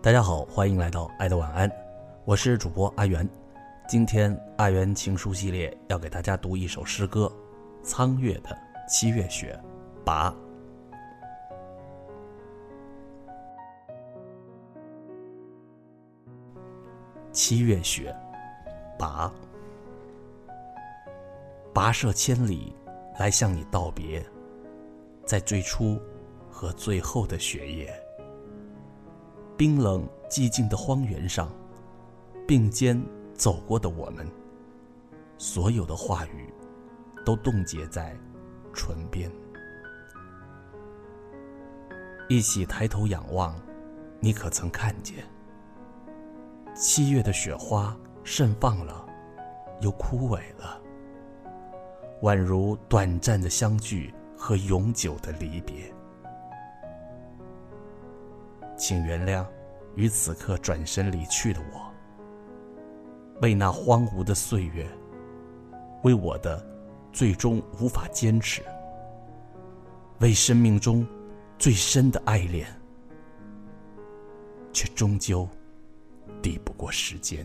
大家好，欢迎来到爱的晚安，我是主播阿元。今天阿元情书系列要给大家读一首诗歌，苍月的七月雪，拔。七月雪，拔。跋涉千里来向你道别，在最初和最后的雪夜。冰冷寂静的荒原上，并肩走过的我们，所有的话语都冻结在唇边。一起抬头仰望，你可曾看见？七月的雪花盛放了，又枯萎了，宛如短暂的相聚和永久的离别。请原谅，于此刻转身离去的我，为那荒芜的岁月，为我的最终无法坚持，为生命中最深的爱恋，却终究抵不过时间。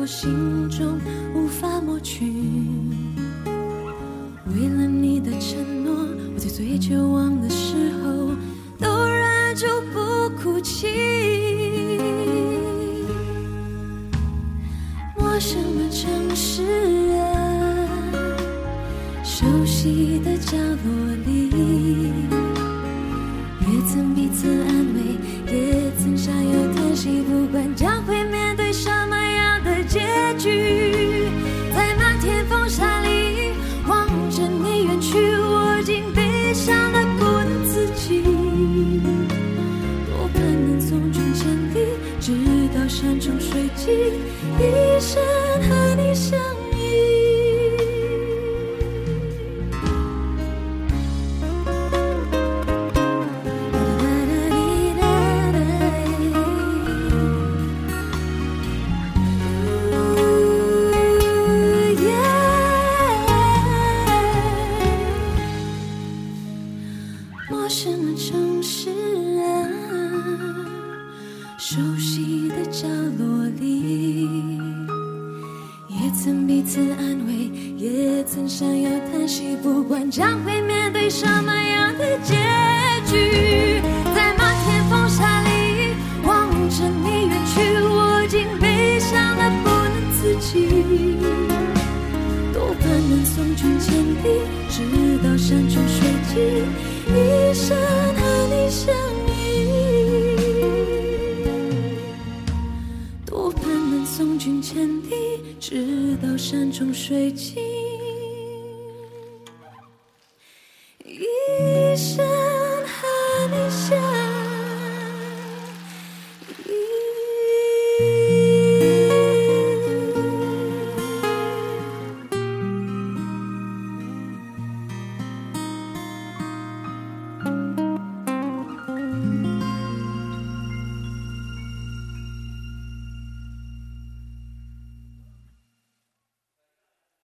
我心中，无法抹去。为了你的承诺，我在最绝望的时候都忍住不哭泣。陌生的城市啊，熟悉的角落里，直到山穷水尽，一生和你相依。陌生的城市啊。熟悉的角落里，也曾彼此安慰，也曾想要叹息。不管将会面对什么样的结局，在漫天风沙里望着你远去，我竟悲伤得不能自己。不盼能送君千里，直到山穷水尽。一生。